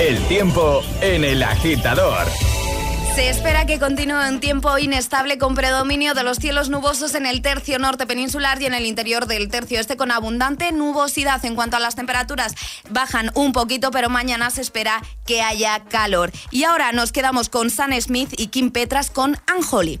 el tiempo en el agitador. Se espera que continúe un tiempo inestable con predominio de los cielos nubosos en el tercio norte peninsular y en el interior del tercio este con abundante nubosidad. En cuanto a las temperaturas, bajan un poquito, pero mañana se espera que haya calor. Y ahora nos quedamos con Sam Smith y Kim Petras con Anjoli.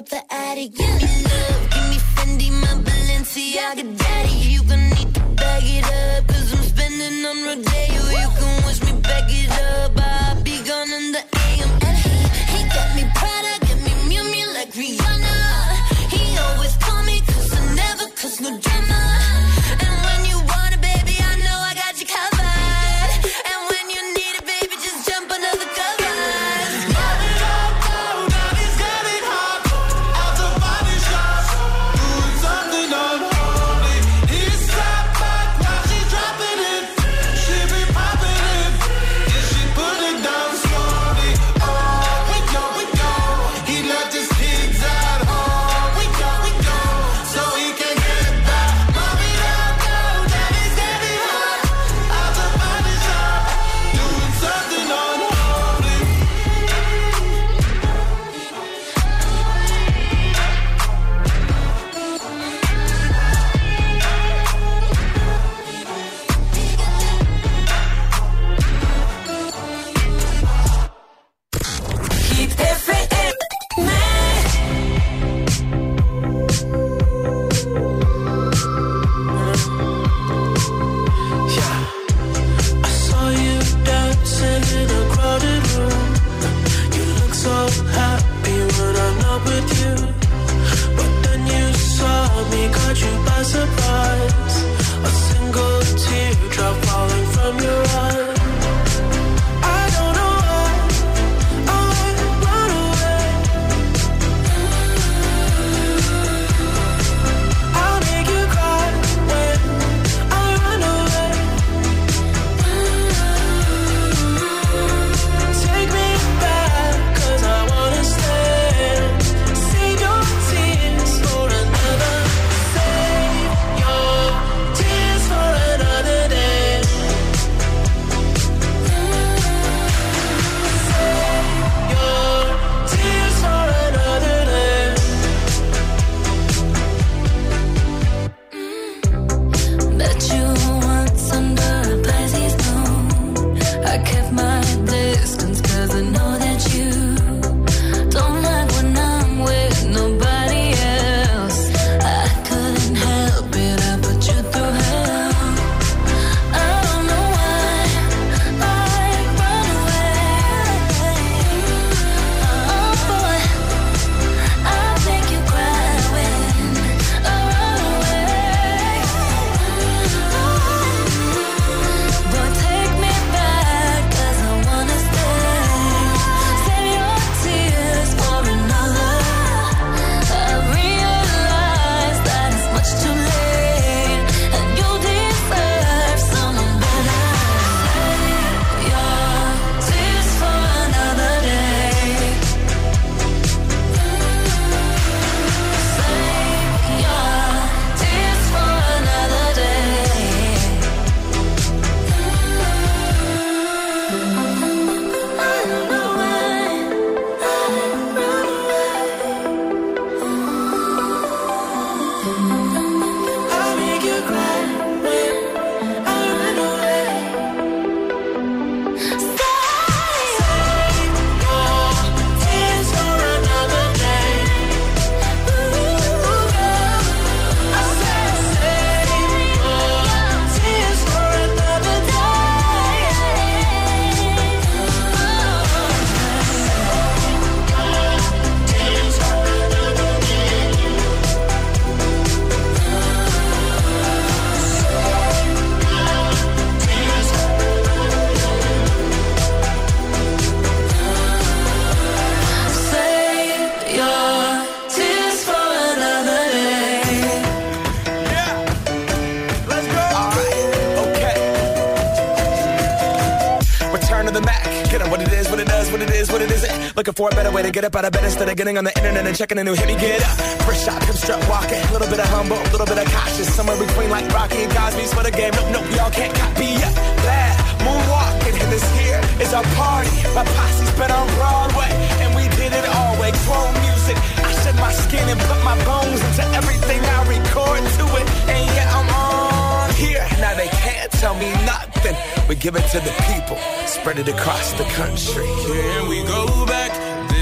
Wanna the attic, give me love, give me Fendi, my Balenciaga, daddy. You gon' need to bag it up, cause I'm spending on Rodeo. Get up out of bed instead of getting on the internet and checking a new hit. Me get up, first shot, come strut walking. A little bit of humble, a little bit of cautious. Somewhere between like Rocky and Cosby's for the game. Nope, nope, y'all can't copy yet. Bad moonwalking, and this here is our party. My posse's been on Broadway, and we did it all way. Chrome music, I shed my skin and put my bones into everything I record to it. And yeah, I'm on here. Now they can't tell me nothing. We give it to the people, spread it across the country. Can we go back?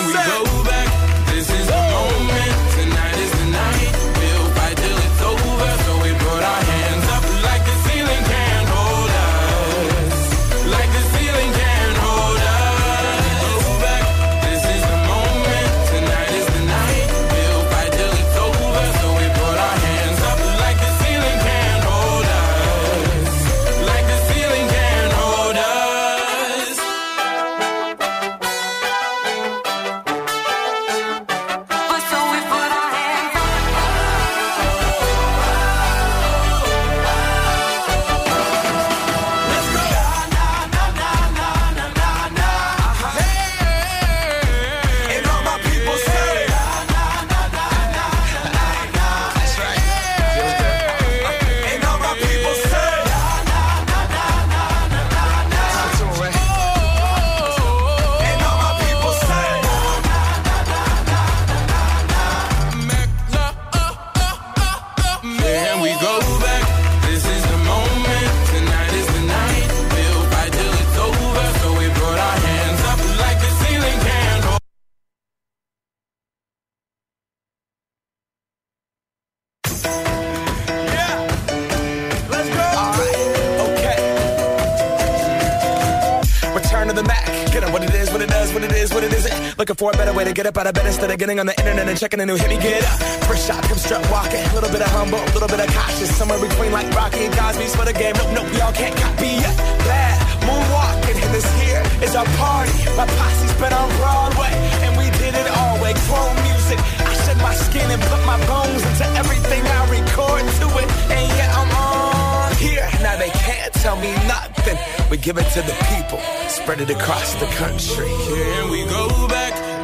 Can we go back? This is the moment. Tonight is the night. We'll fight till it's over. So we put our hands getting on the internet and checking a new hit. Me get up. First shot, come strut walking. A little bit of humble, a little bit of cautious. Somewhere between like Rocky and Cosby's for the game. Nope, nope, y'all can't copy yet. Bad moonwalking, and this here is our party. My posse's been on Broadway, and we did it all way. Chrome music. I shed my skin and put my bones into everything I record to it. And yeah, I'm on here. Now they can't tell me nothing. We give it to the people, spread it across the country. Can we go back?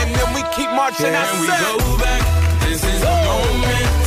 and then we keep marching. I Can we go back? This is the moment.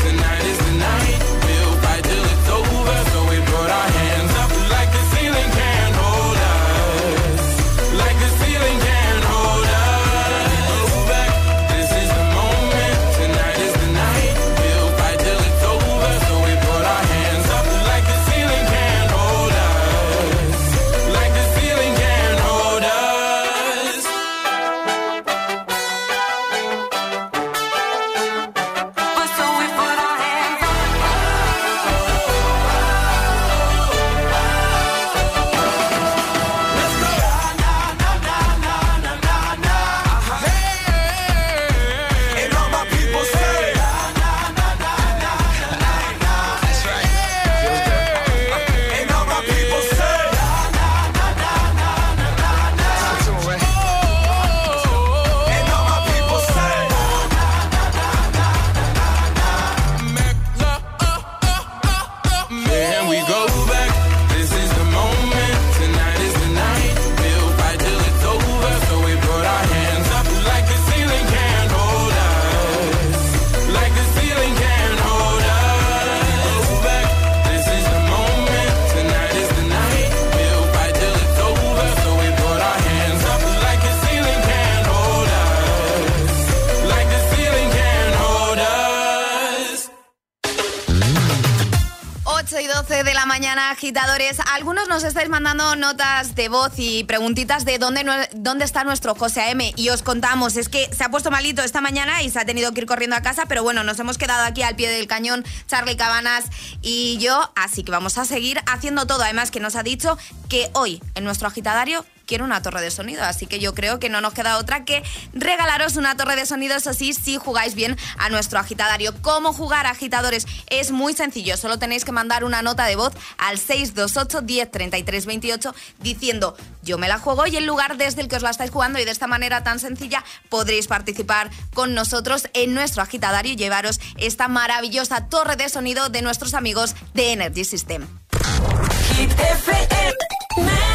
Agitadores. Algunos nos estáis mandando notas de voz y preguntitas de dónde, dónde está nuestro José A.M. Y os contamos, es que se ha puesto malito esta mañana y se ha tenido que ir corriendo a casa, pero bueno, nos hemos quedado aquí al pie del cañón, Charlie Cabanas y yo, así que vamos a seguir haciendo todo. Además, que nos ha dicho que hoy en nuestro agitadario quiere una torre de sonido, así que yo creo que no nos queda otra que regalaros una torre de sonido, eso sí, si jugáis bien a nuestro agitadario. ¿Cómo jugar agitadores? Es muy sencillo, solo tenéis que mandar una nota de voz al 628 10 33 28 diciendo yo me la juego y el lugar desde el que os la estáis jugando y de esta manera tan sencilla podréis participar con nosotros en nuestro agitadario y llevaros esta maravillosa torre de sonido de nuestros amigos de Energy System. FM.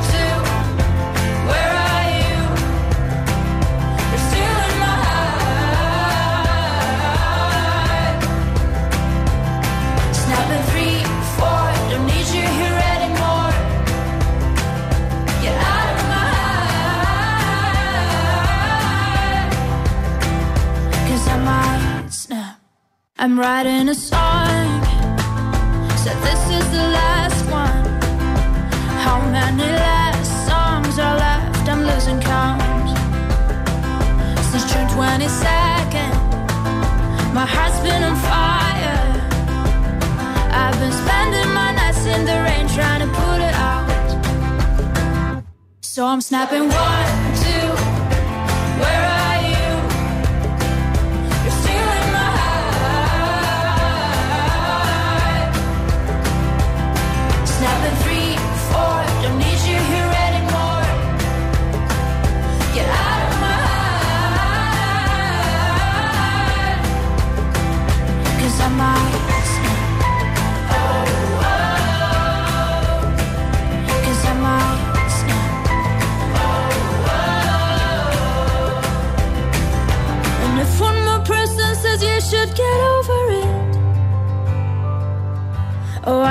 I'm writing a song. Said this is the last one. How many left? I'm losing count. Since June 22nd, my heart's been on fire. I've been spending my nights in the rain trying to put it out. So I'm snapping one,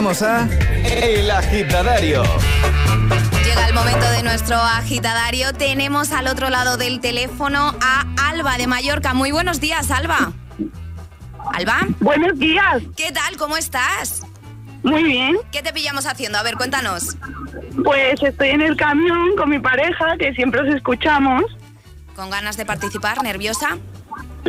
Jugamos a El Agitadario. Llega el momento de nuestro agitadario. Tenemos al otro lado del teléfono a Alba de Mallorca. Muy buenos días, Alba. Alba, Buenos días, ¿qué tal? ¿Cómo estás? muy bien. ¿Qué te pillamos haciendo? A ver, cuéntanos. Pues estoy en el camión con mi pareja, que siempre os escuchamos. ¿Con ganas de participar? ¿Nerviosa?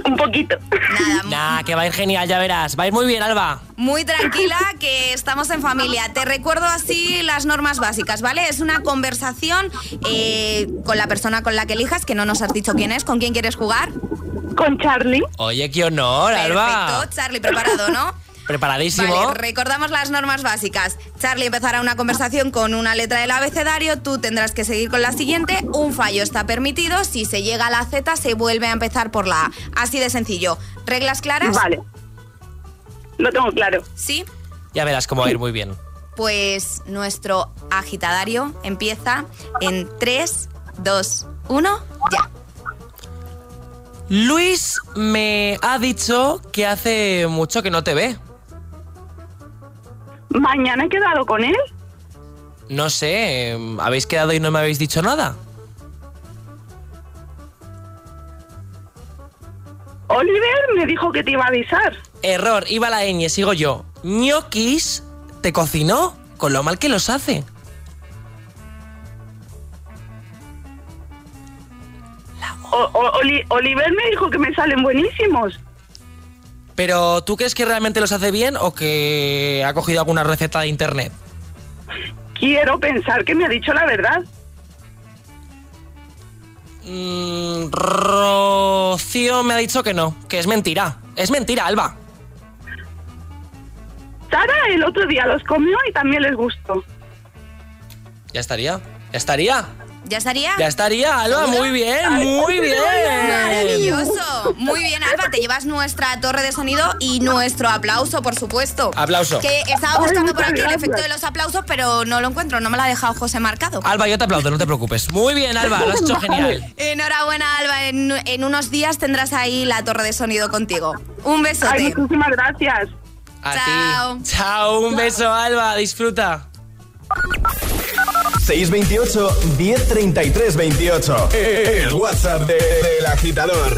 Un poquito. Nada, Nah, que va a ir genial, ya verás. Va a ir muy bien, Alba. muy tranquila que estamos en familia. Te recuerdo así las normas básicas, ¿vale? Es una conversación eh, con la persona con la que elijas, que no nos has dicho quién es, con quién quieres jugar. Con Charlie. Oye, qué honor, Alba. Perfecto, Charlie, preparado, ¿no? Preparadísimo. Vale, recordamos las normas básicas. Charlie empezará una conversación con una letra del abecedario, tú tendrás que seguir con la siguiente, un fallo está permitido, si se llega a la Z se vuelve a empezar por la A. Así de sencillo. ¿Reglas claras? Vale. Lo tengo claro. Sí. Ya verás cómo va a ir muy bien. Pues nuestro agitadario empieza en 3, 2, 1, ya. Luis me ha dicho que hace mucho que no te ve. Mañana he quedado con él. No sé, ¿habéis quedado y no me habéis dicho nada? Oliver me dijo que te iba a avisar. Error, iba la ñ, sigo yo. Ñoquis te cocinó, con lo mal que los hace. O- o- Oli- Oliver me dijo que me salen buenísimos. Pero ¿tú crees que realmente los hace bien o que ha cogido alguna receta de internet? Quiero pensar que me ha dicho la verdad. Mm, Rocío me ha dicho que no, que es mentira. Es mentira, Alba. Sara el otro día los comió y también les gustó. Ya estaría. Ya estaría. ¿Ya estaría? Ya estaría, Alba. Muy bien, muy bien. Maravilloso. Muy bien, Alba. Te llevas nuestra torre de sonido y nuestro aplauso, por supuesto. Aplauso. Que estaba buscando Ay, por aquí el efecto de los aplausos, pero no lo encuentro. No me lo ha dejado José marcado. Alba, yo te aplaudo, no te preocupes. Muy bien, Alba, lo has hecho genial. Enhorabuena, Alba. En, en unos días tendrás ahí la torre de sonido contigo. Un Ay, besote. muchísimas gracias. A Chao. ti. Chao, un beso, Alba. Disfruta. 628 1033 28. El WhatsApp de- del agitador.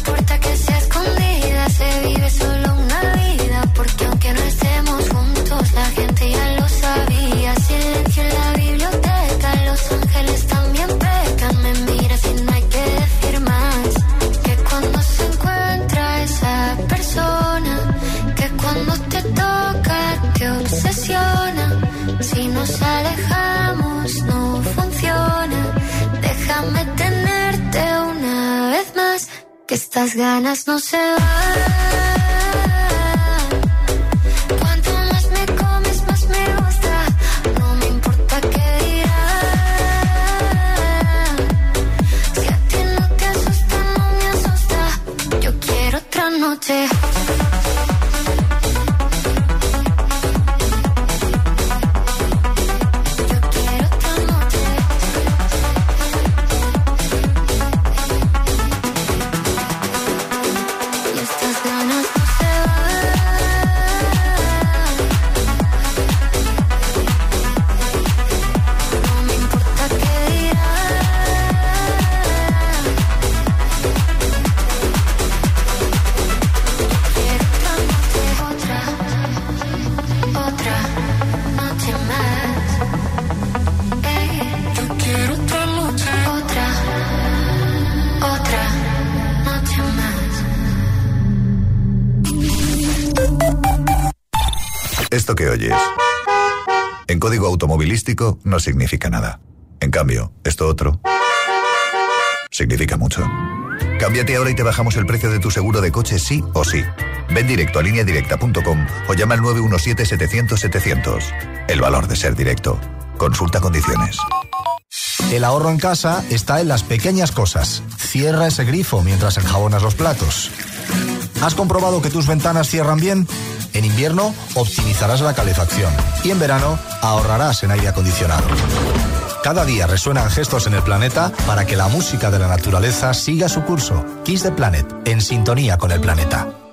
En código automovilístico no significa nada. En cambio, esto otro significa mucho. Cámbiate ahora y te bajamos el precio de tu seguro de coche sí o sí. Ven directo a lineadirecta.com o llama al 917-700-700. El valor de ser directo. Consulta condiciones. El ahorro en casa está en las pequeñas cosas. Cierra ese grifo mientras enjabonas los platos. ¿Has comprobado que tus ventanas cierran bien? En invierno optimizarás la calefacción y en verano ahorrarás en aire acondicionado. Cada día resuenan gestos en el planeta para que la música de la naturaleza siga su curso. Kiss the Planet, en sintonía con el planeta.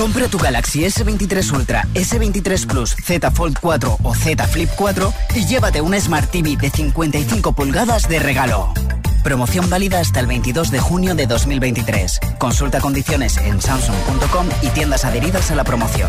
Compra tu Galaxy S23 Ultra, S23 Plus, Z Fold 4 o Z Flip 4 y llévate un Smart TV de 55 pulgadas de regalo. Promoción válida hasta el 22 de junio de 2023. Consulta condiciones en samsung.com y tiendas adheridas a la promoción.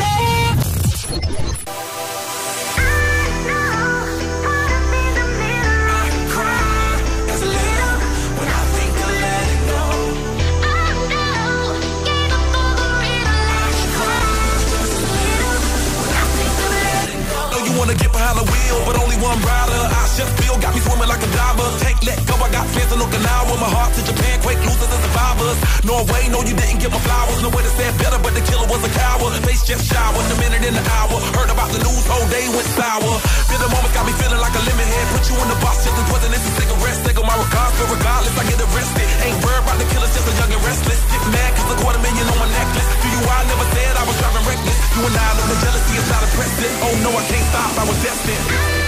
in Okinawa. My heart to Japan, quake losers and survivors. Norway, no, you didn't give my flowers. No way to say better, but the killer was a coward. Face just showered, the minute in the hour. Heard about the news, whole day went sour. Bitter moment got me feeling like a lemon head. Put you in the box, just as poison is a cigarette. Take on my regards, but regardless, I get arrested. Ain't worried about the killers, just a young and restless. Get mad, cause a quarter million on my necklace. Do you, I never said I was driving reckless. You and I know the jealousy is not impressive. Oh no, I can't stop, I was destined.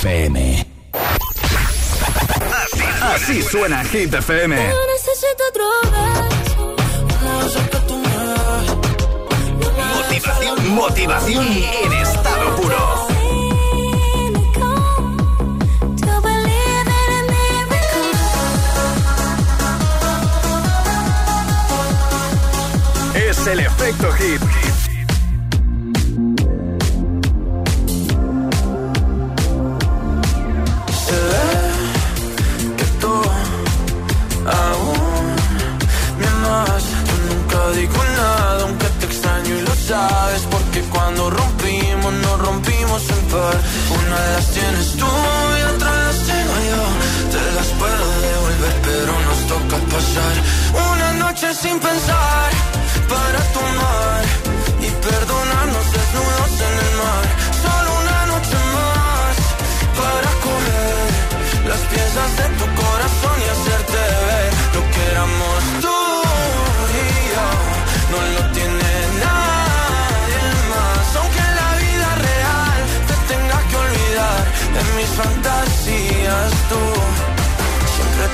FM. Así, suena Hit FM. No necesito otro. Motivación, motivación en estado puro. Es el efecto hit. Rompimos en par. Una las tienes tú y otra las tengo yo. Te las puedo devolver, pero nos toca pasar una noche sin pensar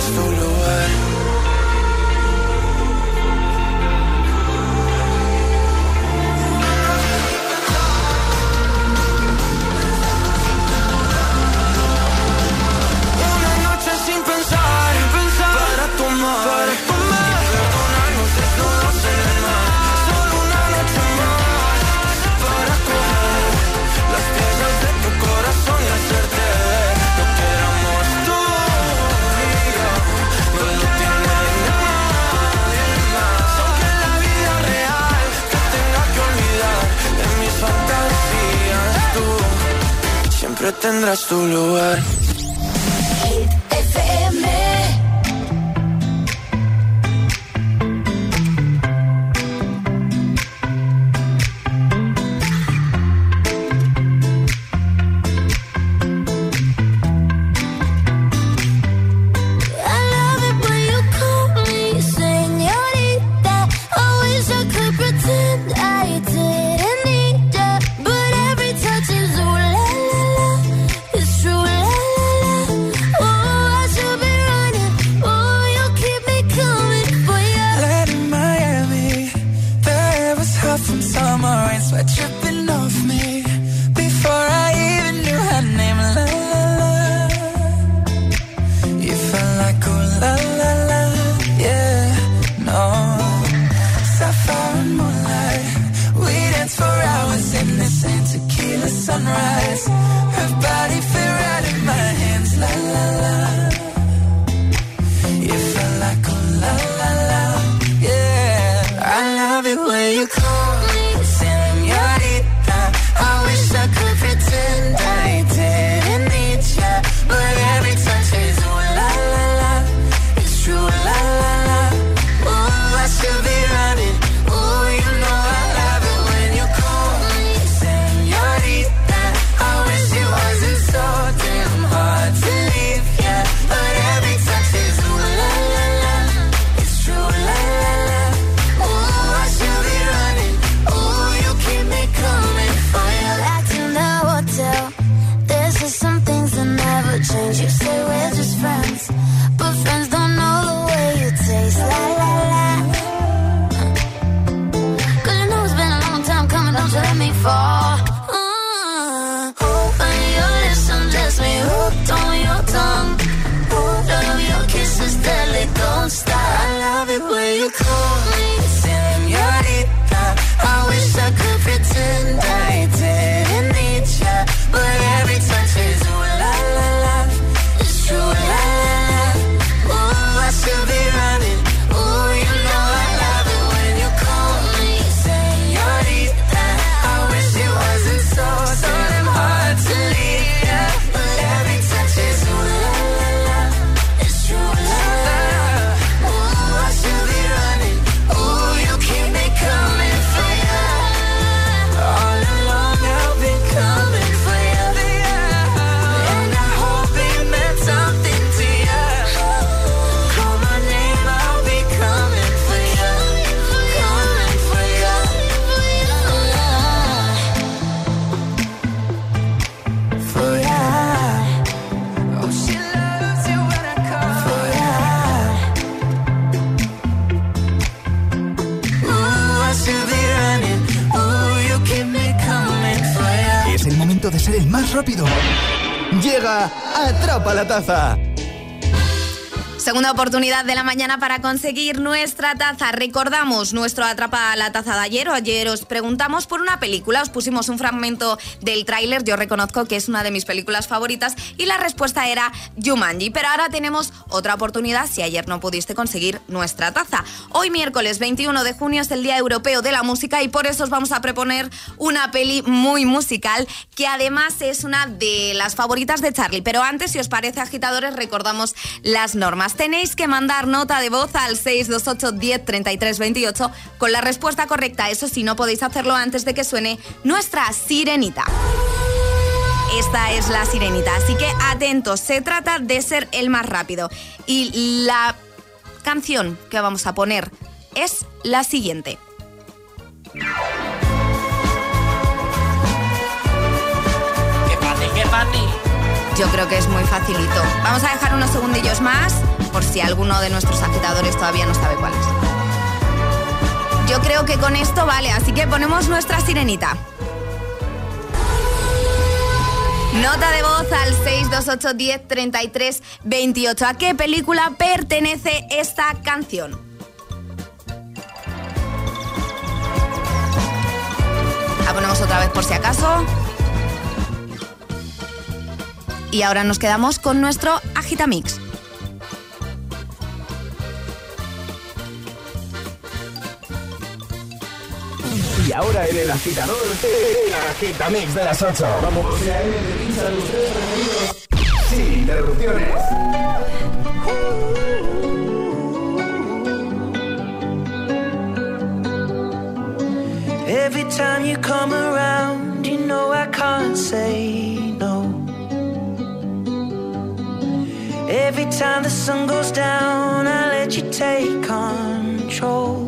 siempre tendrás tu lugar. Siempre tendrás tu lugar. Oportunidad de la mañana para conseguir nuestra taza. Recordamos nuestro Atrapa la Taza de ayer o ayer os preguntamos por una película. Os pusimos un fragmento del tráiler. Yo reconozco que es una de mis películas favoritas y la respuesta era Jumanji. Pero ahora tenemos otra oportunidad si ayer no pudiste conseguir nuestra taza. Hoy miércoles 21 de junio es el Día Europeo de la Música y por eso os vamos a proponer una peli muy musical que además es una de las favoritas de Charlie. Pero antes, si os parece agitadores, recordamos las normas tenéis que mandar nota de voz al 628 10 33 28 con la respuesta correcta. Eso sí, no podéis hacerlo antes de que suene nuestra sirenita. Esta es la sirenita, así que atentos, se trata de ser el más rápido. Y la canción que vamos a poner es la siguiente. Qué fácil, qué fácil. Yo creo que es muy facilito. Vamos a dejar unos segundillos más por si alguno de nuestros agitadores todavía no sabe cuál es. Yo creo que con esto vale, así que ponemos nuestra sirenita. Nota de voz al 628 10 33 28. ¿A qué película pertenece esta canción? La ponemos otra vez por si acaso. Y ahora nos quedamos con nuestro Agitamix. Y ahora en el agitador, el agitamix de las 8. Vamos. Sin interrupciones. Every time you come around, you know I can't say no. Every time the sun goes down, I let you take control.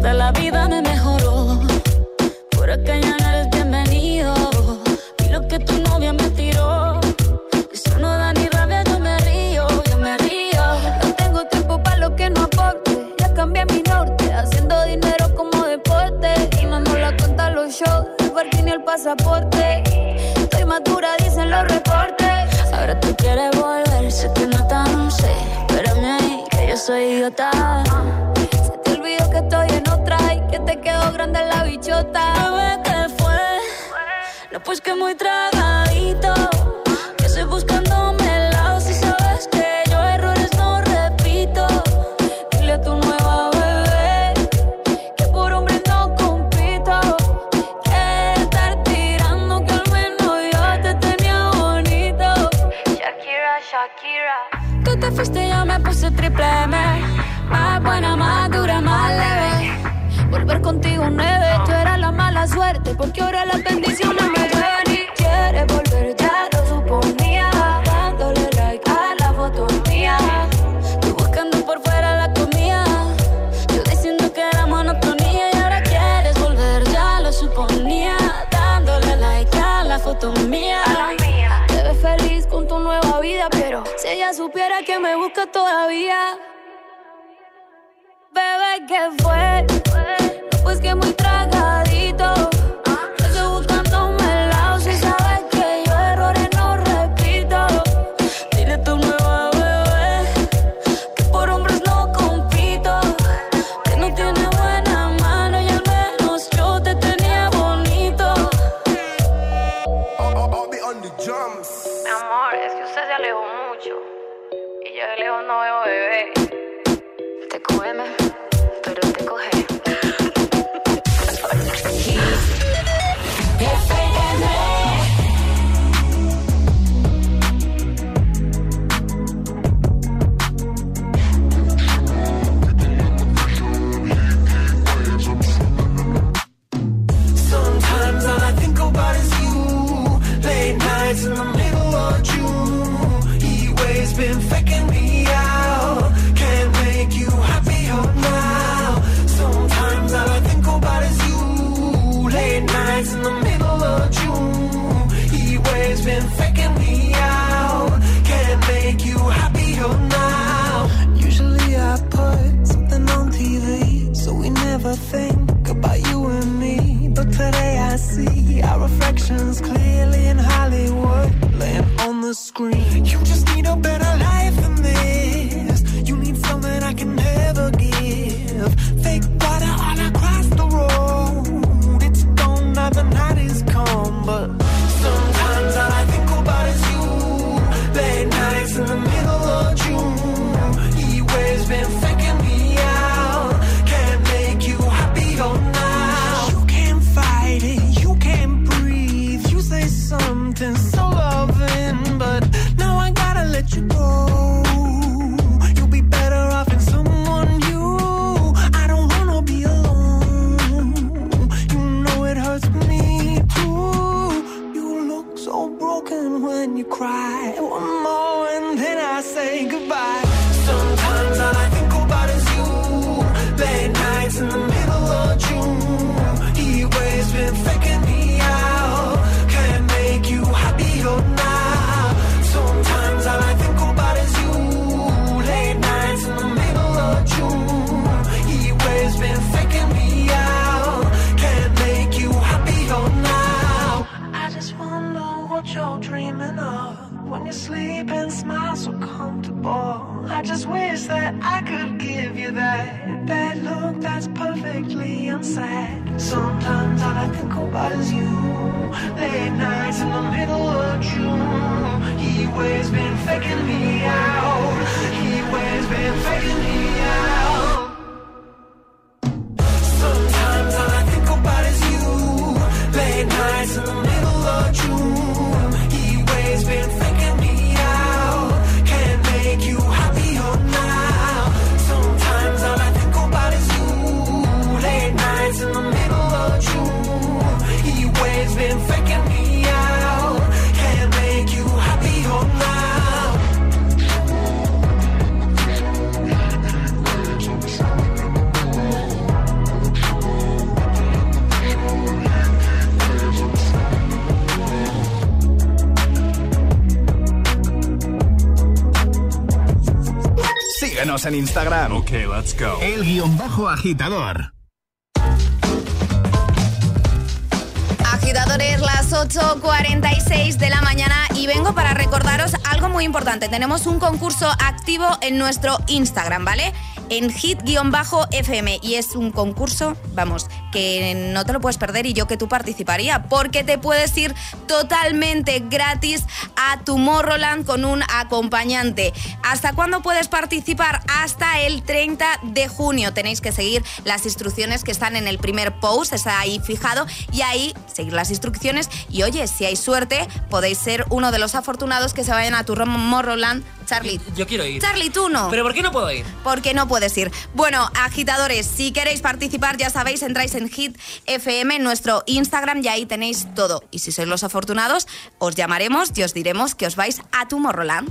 hasta la vida me mejoró. Por acá ya no eres bienvenido. Vi lo que tu novia me tiró. Eso no da ni rabia, yo me río, yo me río. No tengo tiempo para lo que no aporte. Ya cambié mi norte, haciendo dinero como deporte. Y no nos la cuentan los shows, el parking y el pasaporte. Estoy madura, dicen los reportes. Ahora tú quieres volver, sé que no tan sé. Espérame ahí, que yo soy idiota. idiota, ¿ve qué fue? No, pues que muy tragadito. todavía. Bebé, ¿qué fue? En Instagram. Ok, let's go. El guion bajo agitador. Agitadores, las 8.46 de la mañana y vengo para recordaros algo muy importante. Tenemos un concurso activo en nuestro Instagram, ¿vale? En hit-fm y es un concurso, vamos, que no te lo puedes perder y yo que tú participaría porque te puedes ir totalmente gratis a Tomorrowland con un acompañante. ¿Hasta cuándo puedes participar? Hasta el 30 de junio. Tenéis que seguir las instrucciones que están en el primer post, está ahí fijado, y ahí seguir las instrucciones. Y oye, si hay suerte, podéis ser uno de los afortunados que se vayan a Tomorrowland. Charlie. Yo quiero ir. Charlie, tú no. ¿Pero por qué no puedo ir? Porque no puedes ir. Bueno, agitadores, si queréis participar, ya sabéis, entráis en Hit FM, nuestro Instagram, y ahí tenéis todo. Y si sois los afortunados, os llamaremos y os diremos que os vais a Tomorrowland.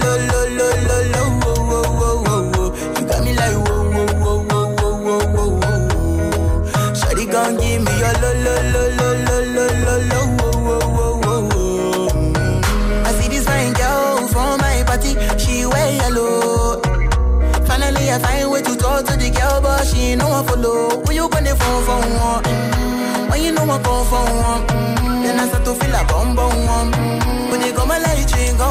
one. Then I start to feel a bum bum one. When you go my let you go.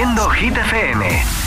Haciendo Hit FM.